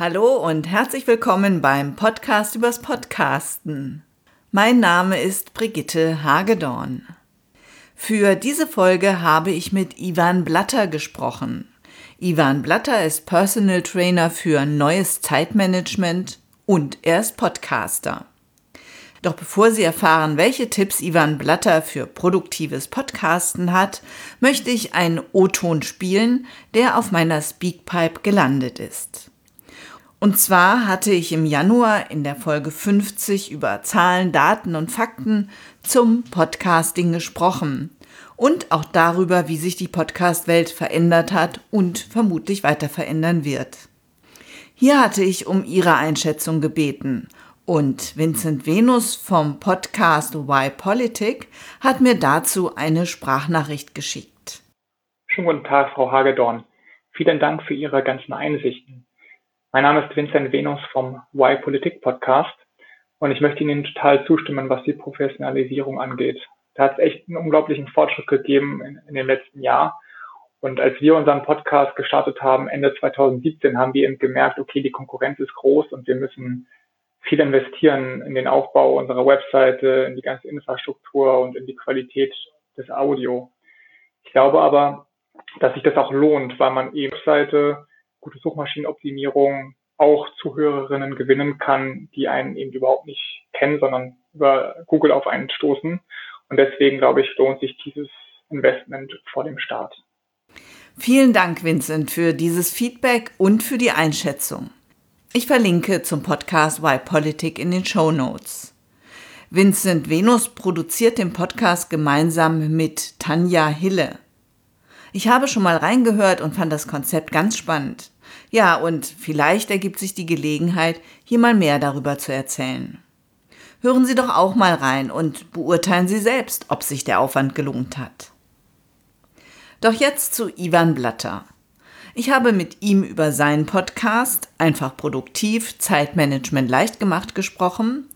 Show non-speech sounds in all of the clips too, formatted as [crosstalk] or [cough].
Hallo und herzlich willkommen beim Podcast übers Podcasten. Mein Name ist Brigitte Hagedorn. Für diese Folge habe ich mit Ivan Blatter gesprochen. Ivan Blatter ist Personal Trainer für neues Zeitmanagement und er ist Podcaster. Doch bevor Sie erfahren, welche Tipps Ivan Blatter für produktives Podcasten hat, möchte ich einen O-Ton spielen, der auf meiner Speakpipe gelandet ist. Und zwar hatte ich im Januar in der Folge 50 über Zahlen, Daten und Fakten zum Podcasting gesprochen und auch darüber, wie sich die Podcast-Welt verändert hat und vermutlich weiter verändern wird. Hier hatte ich um Ihre Einschätzung gebeten und Vincent Venus vom Podcast Why Politic hat mir dazu eine Sprachnachricht geschickt. Schönen guten Tag, Frau Hagedorn. Vielen Dank für Ihre ganzen Einsichten. Mein Name ist Vincent Venus vom Why Politik Podcast und ich möchte Ihnen total zustimmen, was die Professionalisierung angeht. Da hat es echt einen unglaublichen Fortschritt gegeben in, in dem letzten Jahr. Und als wir unseren Podcast gestartet haben, Ende 2017, haben wir eben gemerkt, okay, die Konkurrenz ist groß und wir müssen viel investieren in den Aufbau unserer Webseite, in die ganze Infrastruktur und in die Qualität des Audio. Ich glaube aber, dass sich das auch lohnt, weil man eben Webseite, gute Suchmaschinenoptimierung auch Zuhörerinnen gewinnen kann, die einen eben überhaupt nicht kennen, sondern über Google auf einen stoßen. Und deswegen glaube ich, lohnt sich dieses Investment vor dem Start. Vielen Dank, Vincent, für dieses Feedback und für die Einschätzung. Ich verlinke zum Podcast Why Politik in den Show Notes. Vincent Venus produziert den Podcast gemeinsam mit Tanja Hille. Ich habe schon mal reingehört und fand das Konzept ganz spannend. Ja, und vielleicht ergibt sich die Gelegenheit, hier mal mehr darüber zu erzählen. Hören Sie doch auch mal rein und beurteilen Sie selbst, ob sich der Aufwand gelohnt hat. Doch jetzt zu Ivan Blatter. Ich habe mit ihm über seinen Podcast Einfach produktiv, Zeitmanagement leicht gemacht gesprochen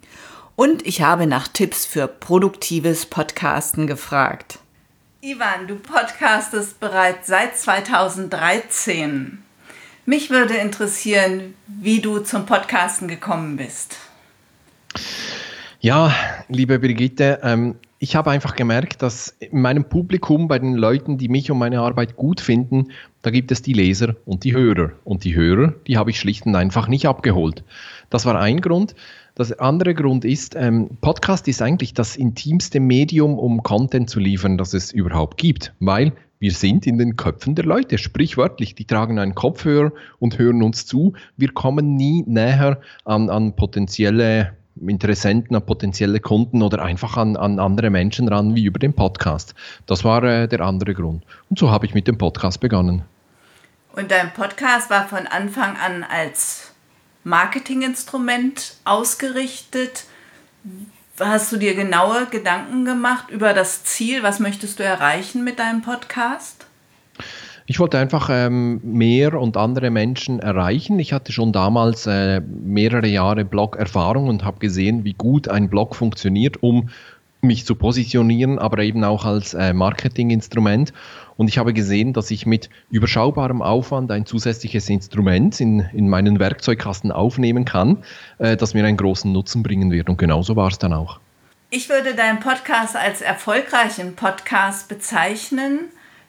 und ich habe nach Tipps für produktives Podcasten gefragt. Ivan, du podcastest bereits seit 2013. Mich würde interessieren, wie du zum Podcasten gekommen bist. Ja, liebe Brigitte, ähm, ich habe einfach gemerkt, dass in meinem Publikum, bei den Leuten, die mich und meine Arbeit gut finden, da gibt es die Leser und die Hörer. Und die Hörer, die habe ich schlicht und einfach nicht abgeholt. Das war ein Grund. Das andere Grund ist, ähm, Podcast ist eigentlich das intimste Medium, um Content zu liefern, das es überhaupt gibt, weil wir sind in den Köpfen der Leute, sprichwörtlich. Die tragen einen Kopfhörer und hören uns zu. Wir kommen nie näher an, an potenzielle Interessenten, an potenzielle Kunden oder einfach an, an andere Menschen ran wie über den Podcast. Das war äh, der andere Grund. Und so habe ich mit dem Podcast begonnen. Und dein Podcast war von Anfang an als Marketinginstrument ausgerichtet. Hast du dir genaue Gedanken gemacht über das Ziel? Was möchtest du erreichen mit deinem Podcast? Ich wollte einfach ähm, mehr und andere Menschen erreichen. Ich hatte schon damals äh, mehrere Jahre Blog-Erfahrung und habe gesehen, wie gut ein Blog funktioniert, um mich zu positionieren, aber eben auch als äh, Marketinginstrument. Und ich habe gesehen, dass ich mit überschaubarem Aufwand ein zusätzliches Instrument in, in meinen Werkzeugkasten aufnehmen kann, äh, das mir einen großen Nutzen bringen wird. Und genauso war es dann auch. Ich würde deinen Podcast als erfolgreichen Podcast bezeichnen.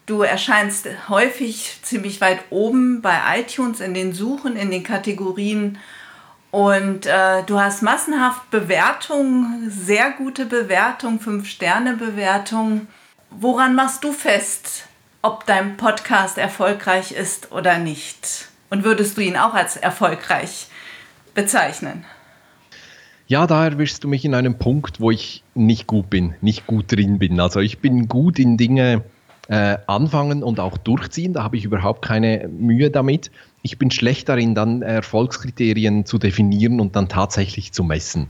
Du erscheinst häufig ziemlich weit oben bei iTunes in den Suchen, in den Kategorien. Und äh, du hast massenhaft Bewertungen, sehr gute Bewertungen, 5-Sterne-Bewertungen. Woran machst du fest, ob dein Podcast erfolgreich ist oder nicht? Und würdest du ihn auch als erfolgreich bezeichnen? Ja, da erwischst du mich in einem Punkt, wo ich nicht gut bin, nicht gut drin bin. Also ich bin gut in Dinge äh, anfangen und auch durchziehen. Da habe ich überhaupt keine Mühe damit. Ich bin schlecht darin, dann Erfolgskriterien zu definieren und dann tatsächlich zu messen.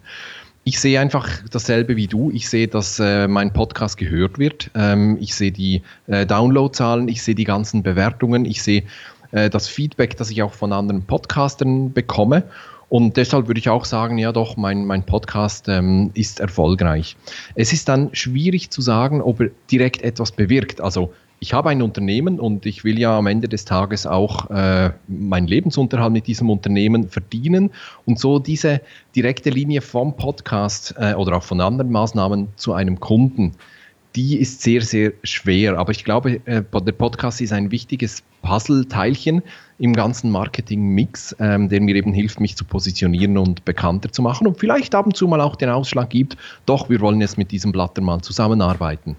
Ich sehe einfach dasselbe wie du. Ich sehe, dass äh, mein Podcast gehört wird. Ähm, ich sehe die äh, Downloadzahlen, ich sehe die ganzen Bewertungen, ich sehe äh, das Feedback, das ich auch von anderen Podcastern bekomme. Und deshalb würde ich auch sagen, ja doch, mein, mein Podcast ähm, ist erfolgreich. Es ist dann schwierig zu sagen, ob er direkt etwas bewirkt. Also ich habe ein Unternehmen und ich will ja am Ende des Tages auch äh, meinen Lebensunterhalt mit diesem Unternehmen verdienen und so diese direkte Linie vom Podcast äh, oder auch von anderen Maßnahmen zu einem Kunden die ist sehr, sehr schwer. Aber ich glaube, äh, der Podcast ist ein wichtiges Puzzleteilchen im ganzen Marketing-Mix, ähm, der mir eben hilft, mich zu positionieren und bekannter zu machen und vielleicht ab und zu mal auch den Ausschlag gibt, doch, wir wollen jetzt mit diesem Blatter mal zusammenarbeiten.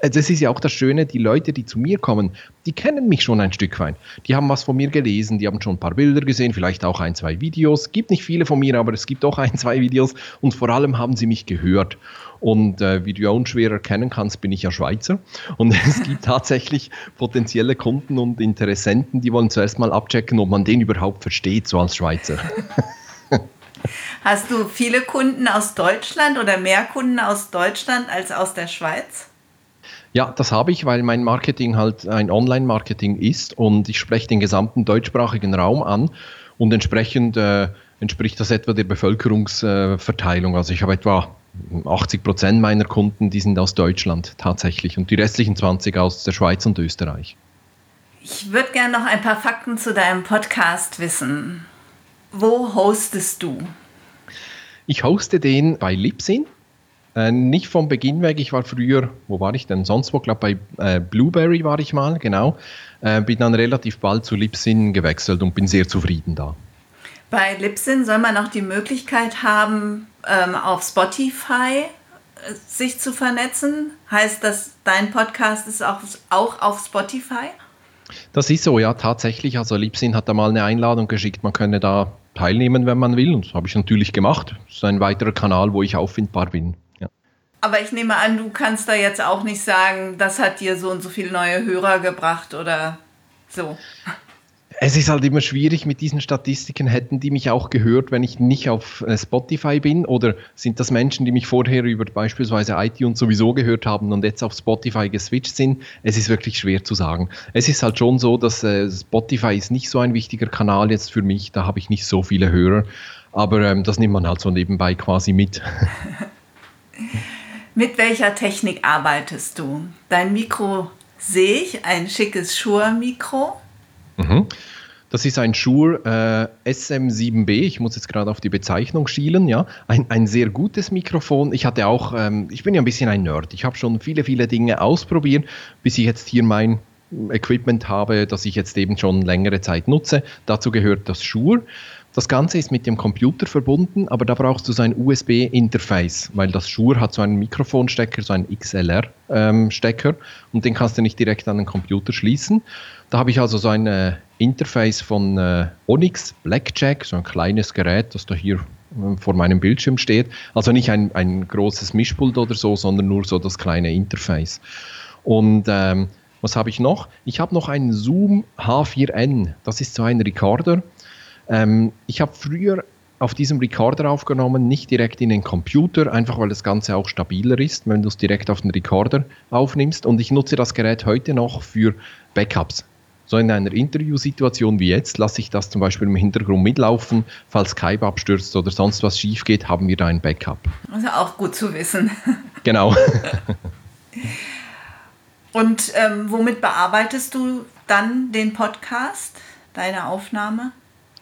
Äh, das ist ja auch das Schöne, die Leute, die zu mir kommen, die kennen mich schon ein Stück weit. Die haben was von mir gelesen, die haben schon ein paar Bilder gesehen, vielleicht auch ein, zwei Videos. Gibt nicht viele von mir, aber es gibt auch ein, zwei Videos und vor allem haben sie mich gehört. Und äh, wie du ja unschwer erkennen kannst, bin ich ja Schweizer. Und [laughs] es gibt tatsächlich potenzielle Kunden und Interessenten, die wollen zuerst mal abchecken, ob man den überhaupt versteht, so als Schweizer. [laughs] Hast du viele Kunden aus Deutschland oder mehr Kunden aus Deutschland als aus der Schweiz? Ja, das habe ich, weil mein Marketing halt ein Online-Marketing ist und ich spreche den gesamten deutschsprachigen Raum an und entsprechend äh, entspricht das etwa der Bevölkerungsverteilung. also ich habe etwa 80 Prozent meiner Kunden, die sind aus Deutschland tatsächlich und die restlichen 20 aus der Schweiz und Österreich. Ich würde gerne noch ein paar Fakten zu deinem Podcast wissen. Wo hostest du? Ich hoste den bei Libsyn. Äh, nicht vom Beginn weg, ich war früher, wo war ich denn sonst wo? Ich glaube bei äh, Blueberry war ich mal, genau. Äh, bin dann relativ bald zu Libsyn gewechselt und bin sehr zufrieden da. Bei Libsyn soll man auch die Möglichkeit haben, ähm, auf Spotify äh, sich zu vernetzen. Heißt das, dein Podcast ist auch, auch auf Spotify? Das ist so, ja, tatsächlich. Also Libsyn hat da mal eine Einladung geschickt, man könne da teilnehmen, wenn man will. Und das habe ich natürlich gemacht. Das ist ein weiterer Kanal, wo ich auffindbar bin. Aber ich nehme an, du kannst da jetzt auch nicht sagen, das hat dir so und so viele neue Hörer gebracht oder so. Es ist halt immer schwierig mit diesen Statistiken. Hätten die mich auch gehört, wenn ich nicht auf äh, Spotify bin? Oder sind das Menschen, die mich vorher über beispielsweise iTunes sowieso gehört haben und jetzt auf Spotify geswitcht sind? Es ist wirklich schwer zu sagen. Es ist halt schon so, dass äh, Spotify ist nicht so ein wichtiger Kanal jetzt für mich. Da habe ich nicht so viele Hörer. Aber ähm, das nimmt man halt so nebenbei quasi mit. [laughs] Mit welcher Technik arbeitest du? Dein Mikro sehe ich, ein schickes Shure-Mikro. Mhm. Das ist ein Shure äh, SM7B. Ich muss jetzt gerade auf die Bezeichnung schielen. Ja, ein, ein sehr gutes Mikrofon. Ich hatte auch, ähm, ich bin ja ein bisschen ein Nerd. Ich habe schon viele, viele Dinge ausprobiert, bis ich jetzt hier mein Equipment habe, das ich jetzt eben schon längere Zeit nutze. Dazu gehört das Shure. Das Ganze ist mit dem Computer verbunden, aber da brauchst du so ein USB-Interface, weil das Shure hat so einen Mikrofonstecker, so einen XLR-Stecker ähm, und den kannst du nicht direkt an den Computer schließen. Da habe ich also so ein äh, Interface von äh, Onyx Blackjack, so ein kleines Gerät, das da hier äh, vor meinem Bildschirm steht. Also nicht ein, ein großes Mischpult oder so, sondern nur so das kleine Interface. Und ähm, was habe ich noch? Ich habe noch einen Zoom H4n. Das ist so ein Recorder ähm, ich habe früher auf diesem Recorder aufgenommen, nicht direkt in den Computer, einfach weil das Ganze auch stabiler ist, wenn du es direkt auf den Recorder aufnimmst. Und ich nutze das Gerät heute noch für Backups. So in einer Interviewsituation wie jetzt lasse ich das zum Beispiel im Hintergrund mitlaufen. Falls Skype abstürzt oder sonst was schief geht, haben wir da ein Backup. Also auch gut zu wissen. [laughs] Genau. Und ähm, womit bearbeitest du dann den Podcast, deine Aufnahme?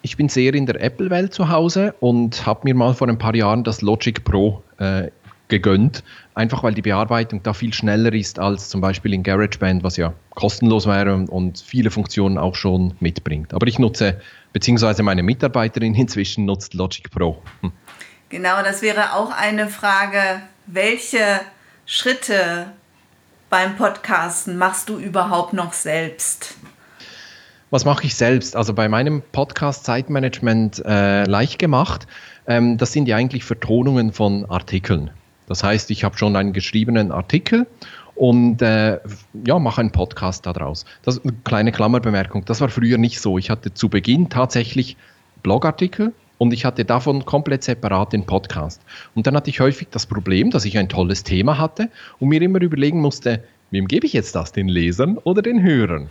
Ich bin sehr in der Apple-Welt zu Hause und habe mir mal vor ein paar Jahren das Logic Pro äh, gegönnt, einfach weil die Bearbeitung da viel schneller ist als zum Beispiel in GarageBand, was ja kostenlos wäre und viele Funktionen auch schon mitbringt. Aber ich nutze, beziehungsweise meine Mitarbeiterin [laughs] inzwischen nutzt Logic Pro. Hm. Genau, das wäre auch eine Frage, welche Schritte beim Podcasten machst du überhaupt noch selbst? Was mache ich selbst? Also bei meinem Podcast Zeitmanagement äh, leicht gemacht, ähm, das sind ja eigentlich Vertonungen von Artikeln. Das heißt, ich habe schon einen geschriebenen Artikel und äh, ja, mache einen Podcast daraus. Das kleine Klammerbemerkung. Das war früher nicht so. Ich hatte zu Beginn tatsächlich Blogartikel und ich hatte davon komplett separat den Podcast. Und dann hatte ich häufig das Problem, dass ich ein tolles Thema hatte und mir immer überlegen musste, wem gebe ich jetzt das, den Lesern oder den Hörern?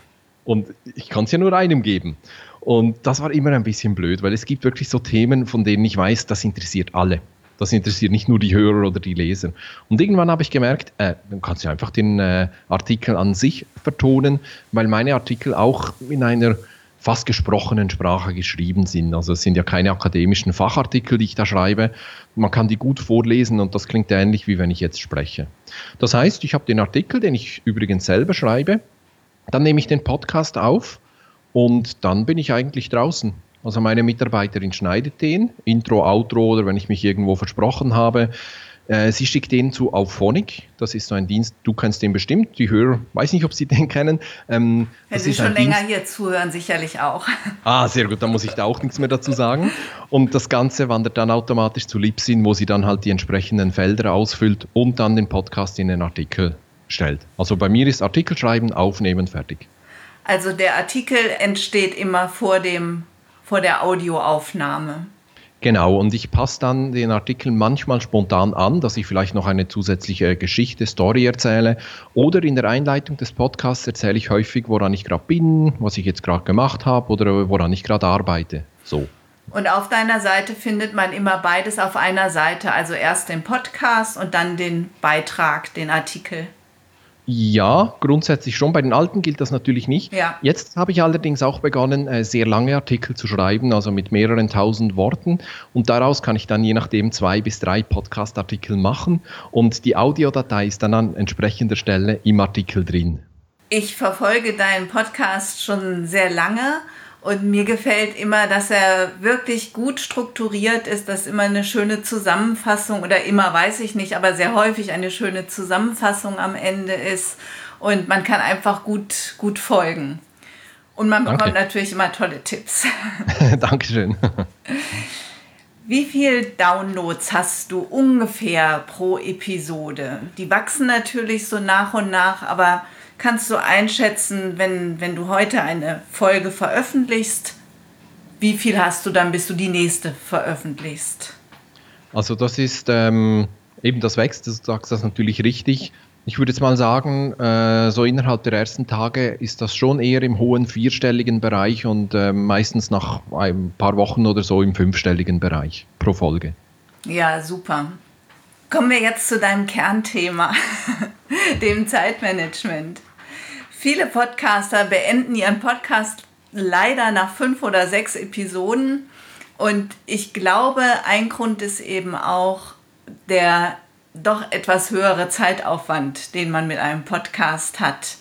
Und ich kann es ja nur einem geben. Und das war immer ein bisschen blöd, weil es gibt wirklich so Themen, von denen ich weiß, das interessiert alle. Das interessiert nicht nur die Hörer oder die Leser. Und irgendwann habe ich gemerkt, äh, dann kannst du einfach den äh, Artikel an sich vertonen, weil meine Artikel auch in einer fast gesprochenen Sprache geschrieben sind. Also es sind ja keine akademischen Fachartikel, die ich da schreibe. Man kann die gut vorlesen und das klingt ähnlich, wie wenn ich jetzt spreche. Das heißt, ich habe den Artikel, den ich übrigens selber schreibe, dann nehme ich den Podcast auf und dann bin ich eigentlich draußen. Also meine Mitarbeiterin schneidet den, Intro, Outro oder wenn ich mich irgendwo versprochen habe, äh, sie schickt den zu Auphonic. Das ist so ein Dienst, du kennst den bestimmt. Die Hörer, weiß nicht, ob sie [laughs] den kennen. Ähm, Wenn sie schon länger Dienst. hier zuhören, sicherlich auch. [laughs] Ah, sehr gut, dann muss ich da auch nichts mehr dazu sagen. Und das Ganze wandert dann automatisch zu Libsyn, wo sie dann halt die entsprechenden Felder ausfüllt und dann den Podcast in den Artikel stellt. Also bei mir ist Artikel schreiben, aufnehmen, fertig. Also der Artikel entsteht immer vor, dem, vor der Audioaufnahme. Genau, und ich passe dann den Artikel manchmal spontan an, dass ich vielleicht noch eine zusätzliche Geschichte, Story erzähle. Oder in der Einleitung des Podcasts erzähle ich häufig, woran ich gerade bin, was ich jetzt gerade gemacht habe oder woran ich gerade arbeite. So. Und auf deiner Seite findet man immer beides auf einer Seite, also erst den Podcast und dann den Beitrag, den Artikel. Ja, grundsätzlich schon. Bei den alten gilt das natürlich nicht. Ja. Jetzt habe ich allerdings auch begonnen, äh, sehr lange Artikel zu schreiben, also mit mehreren tausend Worten. Und daraus kann ich dann je nachdem zwei bis drei Podcast-Artikel machen. Und die Audiodatei ist dann an entsprechender Stelle im Artikel drin. Ich verfolge deinen Podcast schon sehr lange und mir gefällt immer, dass er wirklich gut strukturiert ist, dass immer eine schöne Zusammenfassung oder immer weiß ich nicht, aber sehr häufig eine schöne Zusammenfassung am Ende ist und man kann einfach gut, gut folgen. Und man bekommt Danke. natürlich immer tolle Tipps. [laughs] [laughs] Dankeschön. Wie viele Downloads hast du ungefähr pro Episode? Die wachsen natürlich so nach und nach, aber kannst du einschätzen, wenn, wenn du heute eine Folge veröffentlichst, wie viel hast du dann, bis du die nächste veröffentlichst? Also das ist ähm, eben das wächst, du sagst das natürlich richtig. Ich würde jetzt mal sagen, äh, so innerhalb der ersten Tage ist das schon eher im hohen vierstelligen Bereich und äh, meistens nach ein paar Wochen oder so im fünfstelligen Bereich pro Folge. Ja, super. Kommen wir jetzt zu deinem Kernthema, [laughs] dem Zeitmanagement. Viele Podcaster beenden ihren Podcast leider nach fünf oder sechs Episoden. Und ich glaube, ein Grund ist eben auch der doch etwas höhere Zeitaufwand, den man mit einem Podcast hat.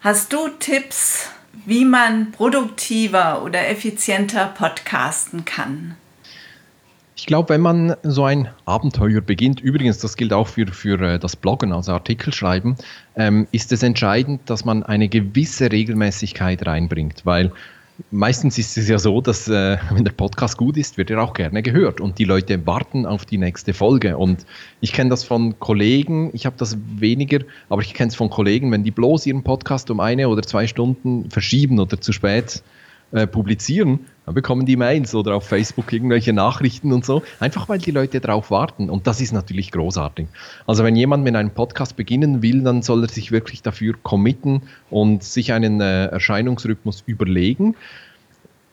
Hast du Tipps, wie man produktiver oder effizienter podcasten kann? Ich glaube, wenn man so ein Abenteuer beginnt, übrigens, das gilt auch für, für äh, das Bloggen, also Artikel schreiben, ähm, ist es entscheidend, dass man eine gewisse Regelmäßigkeit reinbringt, weil meistens ist es ja so, dass äh, [laughs] wenn der Podcast gut ist, wird er auch gerne gehört und die Leute warten auf die nächste Folge. Und ich kenne das von Kollegen, ich habe das weniger, aber ich kenne es von Kollegen, wenn die bloß ihren Podcast um eine oder zwei Stunden verschieben oder zu spät äh, publizieren, dann bekommen die Mails oder auf Facebook irgendwelche Nachrichten und so, einfach weil die Leute darauf warten. Und das ist natürlich großartig. Also wenn jemand mit einem Podcast beginnen will, dann soll er sich wirklich dafür committen und sich einen äh, Erscheinungsrhythmus überlegen.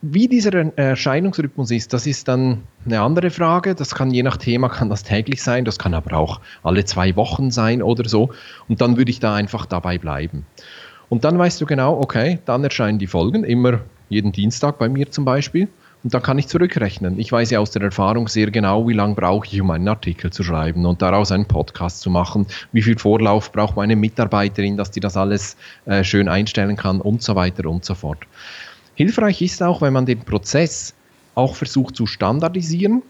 Wie dieser Erscheinungsrhythmus ist, das ist dann eine andere Frage. Das kann je nach Thema, kann das täglich sein, das kann aber auch alle zwei Wochen sein oder so. Und dann würde ich da einfach dabei bleiben. Und dann weißt du genau, okay, dann erscheinen die Folgen immer jeden Dienstag bei mir zum Beispiel. Und dann kann ich zurückrechnen. Ich weiß ja aus der Erfahrung sehr genau, wie lange brauche ich, um einen Artikel zu schreiben und daraus einen Podcast zu machen. Wie viel Vorlauf braucht meine Mitarbeiterin, dass die das alles äh, schön einstellen kann und so weiter und so fort. Hilfreich ist auch, wenn man den Prozess auch versucht zu standardisieren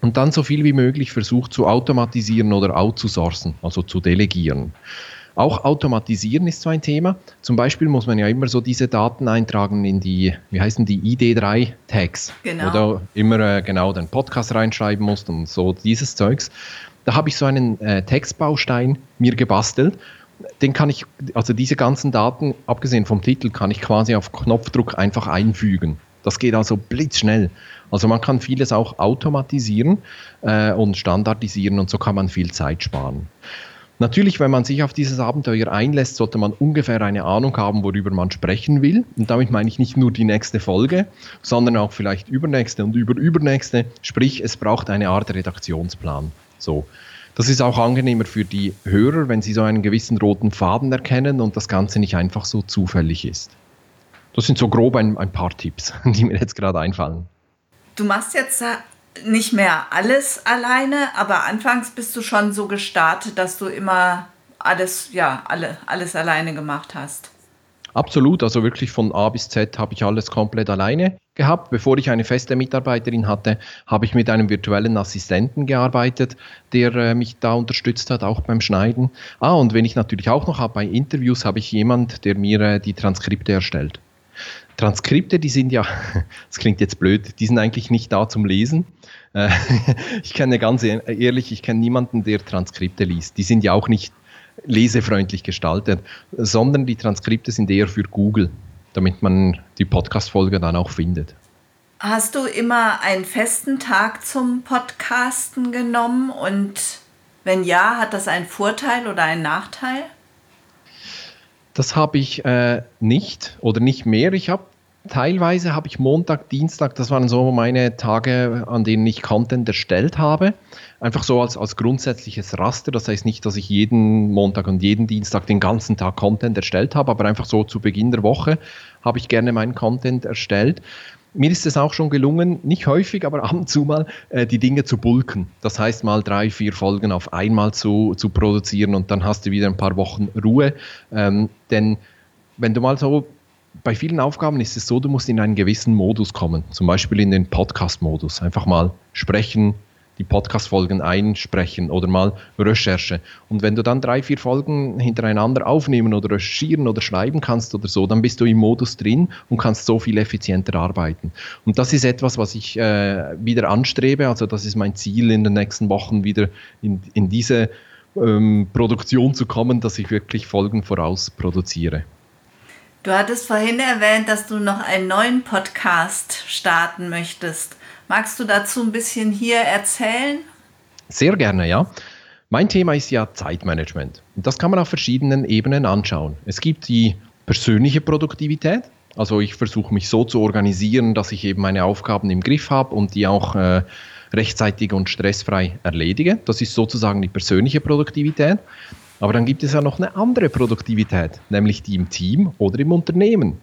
und dann so viel wie möglich versucht zu automatisieren oder outzusourcen, also zu delegieren. Auch Automatisieren ist so ein Thema. Zum Beispiel muss man ja immer so diese Daten eintragen in die, wie heißen die, ID3-Tags. Genau. Oder immer äh, genau den Podcast reinschreiben musst und so dieses Zeugs. Da habe ich so einen äh, Textbaustein mir gebastelt. Den kann ich, also diese ganzen Daten, abgesehen vom Titel, kann ich quasi auf Knopfdruck einfach einfügen. Das geht also blitzschnell. Also man kann vieles auch automatisieren äh, und standardisieren und so kann man viel Zeit sparen. Natürlich, wenn man sich auf dieses Abenteuer einlässt, sollte man ungefähr eine Ahnung haben, worüber man sprechen will. Und damit meine ich nicht nur die nächste Folge, sondern auch vielleicht übernächste und überübernächste. Sprich, es braucht eine Art Redaktionsplan. So. Das ist auch angenehmer für die Hörer, wenn sie so einen gewissen roten Faden erkennen und das Ganze nicht einfach so zufällig ist. Das sind so grob ein, ein paar Tipps, [laughs] die mir jetzt gerade einfallen. Du machst jetzt nicht mehr alles alleine, aber anfangs bist du schon so gestartet, dass du immer alles, ja, alle, alles alleine gemacht hast. Absolut, also wirklich von A bis Z habe ich alles komplett alleine gehabt. Bevor ich eine feste Mitarbeiterin hatte, habe ich mit einem virtuellen Assistenten gearbeitet, der äh, mich da unterstützt hat, auch beim Schneiden. Ah, und wenn ich natürlich auch noch habe, bei Interviews habe ich jemand, der mir äh, die Transkripte erstellt. Transkripte, die sind ja, [laughs] das klingt jetzt blöd, die sind eigentlich nicht da zum Lesen. Äh, [laughs] ich kenne ganz ehrlich, ich kenne niemanden, der Transkripte liest. Die sind ja auch nicht lesefreundlich gestaltet, sondern die Transkripte sind eher für Google, damit man die Podcast-Folge dann auch findet. Hast du immer einen festen Tag zum Podcasten genommen und wenn ja, hat das einen Vorteil oder einen Nachteil? Das habe ich äh, nicht oder nicht mehr. Ich habe teilweise habe ich Montag, Dienstag, das waren so meine Tage, an denen ich Content erstellt habe. Einfach so als, als grundsätzliches Raster. Das heißt nicht, dass ich jeden Montag und jeden Dienstag den ganzen Tag Content erstellt habe, aber einfach so zu Beginn der Woche habe ich gerne meinen Content erstellt. Mir ist es auch schon gelungen, nicht häufig, aber ab und zu mal, äh, die Dinge zu bulken. Das heißt, mal drei, vier Folgen auf einmal zu, zu produzieren und dann hast du wieder ein paar Wochen Ruhe. Ähm, denn wenn du mal so bei vielen Aufgaben ist es so, du musst in einen gewissen Modus kommen, zum Beispiel in den Podcast-Modus. Einfach mal sprechen, die Podcast-Folgen einsprechen oder mal Recherche. Und wenn du dann drei, vier Folgen hintereinander aufnehmen oder recherchieren oder schreiben kannst oder so, dann bist du im Modus drin und kannst so viel effizienter arbeiten. Und das ist etwas, was ich äh, wieder anstrebe. Also das ist mein Ziel in den nächsten Wochen wieder in, in diese ähm, Produktion zu kommen, dass ich wirklich Folgen voraus produziere. Du hattest vorhin erwähnt, dass du noch einen neuen Podcast starten möchtest. Magst du dazu ein bisschen hier erzählen? Sehr gerne, ja. Mein Thema ist ja Zeitmanagement. Und das kann man auf verschiedenen Ebenen anschauen. Es gibt die persönliche Produktivität. Also ich versuche mich so zu organisieren, dass ich eben meine Aufgaben im Griff habe und die auch äh, rechtzeitig und stressfrei erledige. Das ist sozusagen die persönliche Produktivität. Aber dann gibt es ja noch eine andere Produktivität, nämlich die im Team oder im Unternehmen.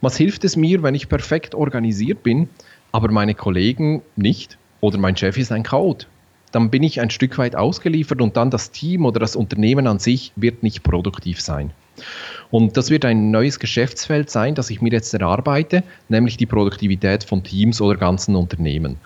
Was hilft es mir, wenn ich perfekt organisiert bin, aber meine Kollegen nicht oder mein Chef ist ein Chaot. Dann bin ich ein Stück weit ausgeliefert und dann das Team oder das Unternehmen an sich wird nicht produktiv sein. Und das wird ein neues Geschäftsfeld sein, das ich mir jetzt erarbeite, nämlich die Produktivität von Teams oder ganzen Unternehmen.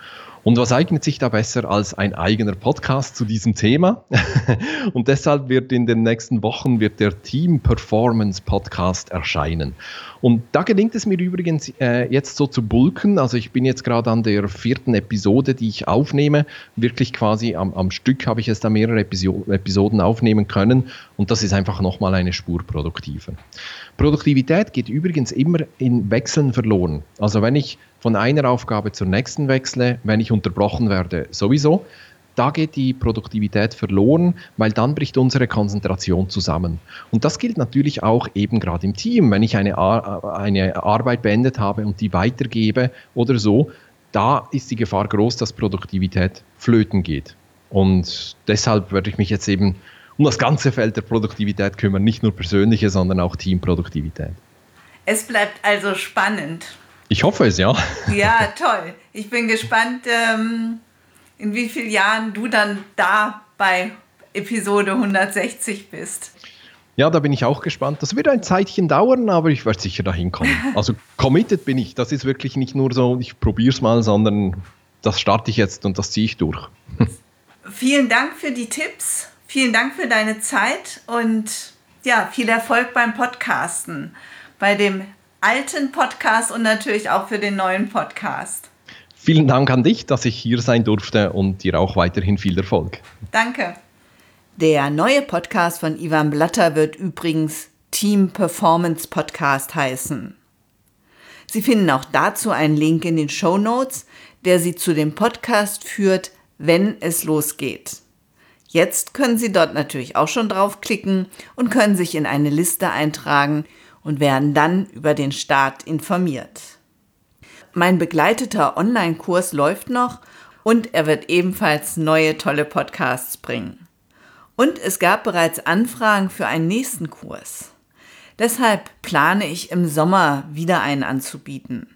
Und was eignet sich da besser als ein eigener Podcast zu diesem Thema? [laughs] und deshalb wird in den nächsten Wochen wird der Team Performance Podcast erscheinen. Und da gelingt es mir übrigens äh, jetzt so zu bulken. Also ich bin jetzt gerade an der vierten Episode, die ich aufnehme. Wirklich quasi am, am Stück habe ich es da mehrere Episo Episoden aufnehmen können. Und das ist einfach nochmal eine Spur produktiver. Produktivität geht übrigens immer in Wechseln verloren. Also wenn ich von einer Aufgabe zur nächsten wechsle, wenn ich unterbrochen werde, sowieso. Da geht die Produktivität verloren, weil dann bricht unsere Konzentration zusammen. Und das gilt natürlich auch eben gerade im Team. Wenn ich eine, Ar eine Arbeit beendet habe und die weitergebe oder so, da ist die Gefahr groß, dass Produktivität flöten geht. Und deshalb werde ich mich jetzt eben um das ganze Feld der Produktivität kümmern, nicht nur persönliche, sondern auch Teamproduktivität. Es bleibt also spannend. Ich hoffe es, ja. [laughs] Ja, toll. Ich bin gespannt, ähm, in wie vielen Jahren du dann da bei Episode 160 bist. Ja, da bin ich auch gespannt. Das wird ein Zeitchen dauern, aber ich werde sicher dahin kommen. [laughs] Also committed bin ich. Das ist wirklich nicht nur so, ich probiere es mal, sondern das starte ich jetzt und das ziehe ich durch. [laughs] Vielen Dank für die Tipps. Vielen Dank für deine Zeit und ja, viel Erfolg beim Podcasten. Bei dem alten Podcast und natürlich auch für den neuen Podcast. Vielen Dank an dich, dass ich hier sein durfte und dir auch weiterhin viel Erfolg. Danke. Der neue Podcast von Ivan Blatter wird übrigens Team Performance Podcast heißen. Sie finden auch dazu einen Link in den Show Notes, der Sie zu dem Podcast führt, wenn es losgeht. Jetzt können Sie dort natürlich auch schon draufklicken und können sich in eine Liste eintragen und werden dann über den Start informiert. Mein begleiteter Online-Kurs läuft noch und er wird ebenfalls neue tolle Podcasts bringen. Und es gab bereits Anfragen für einen nächsten Kurs. Deshalb plane ich im Sommer wieder einen anzubieten.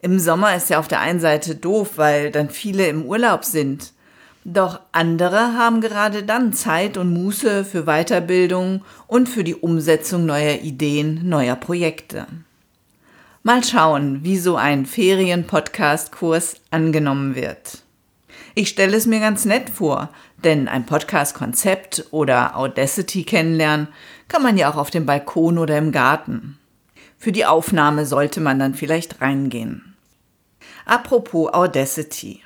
Im Sommer ist ja auf der einen Seite doof, weil dann viele im Urlaub sind. Doch andere haben gerade dann Zeit und Muße für Weiterbildung und für die Umsetzung neuer Ideen, neuer Projekte. Mal schauen, wie so ein Ferien-Podcast-Kurs angenommen wird. Ich stelle es mir ganz nett vor, denn ein Podcast-Konzept oder Audacity kennenlernen kann man ja auch auf dem Balkon oder im Garten. Für die Aufnahme sollte man dann vielleicht reingehen. Apropos Audacity.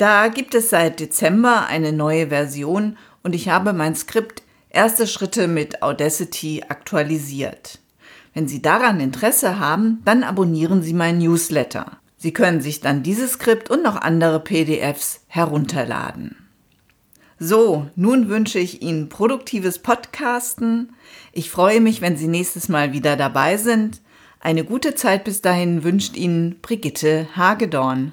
Da gibt es seit Dezember eine neue Version und ich habe mein Skript Erste Schritte mit Audacity aktualisiert. Wenn Sie daran Interesse haben, dann abonnieren Sie meinen Newsletter. Sie können sich dann dieses Skript und noch andere PDFs herunterladen. So, nun wünsche ich Ihnen produktives Podcasten. Ich freue mich, wenn Sie nächstes Mal wieder dabei sind. Eine gute Zeit bis dahin wünscht Ihnen Brigitte Hagedorn.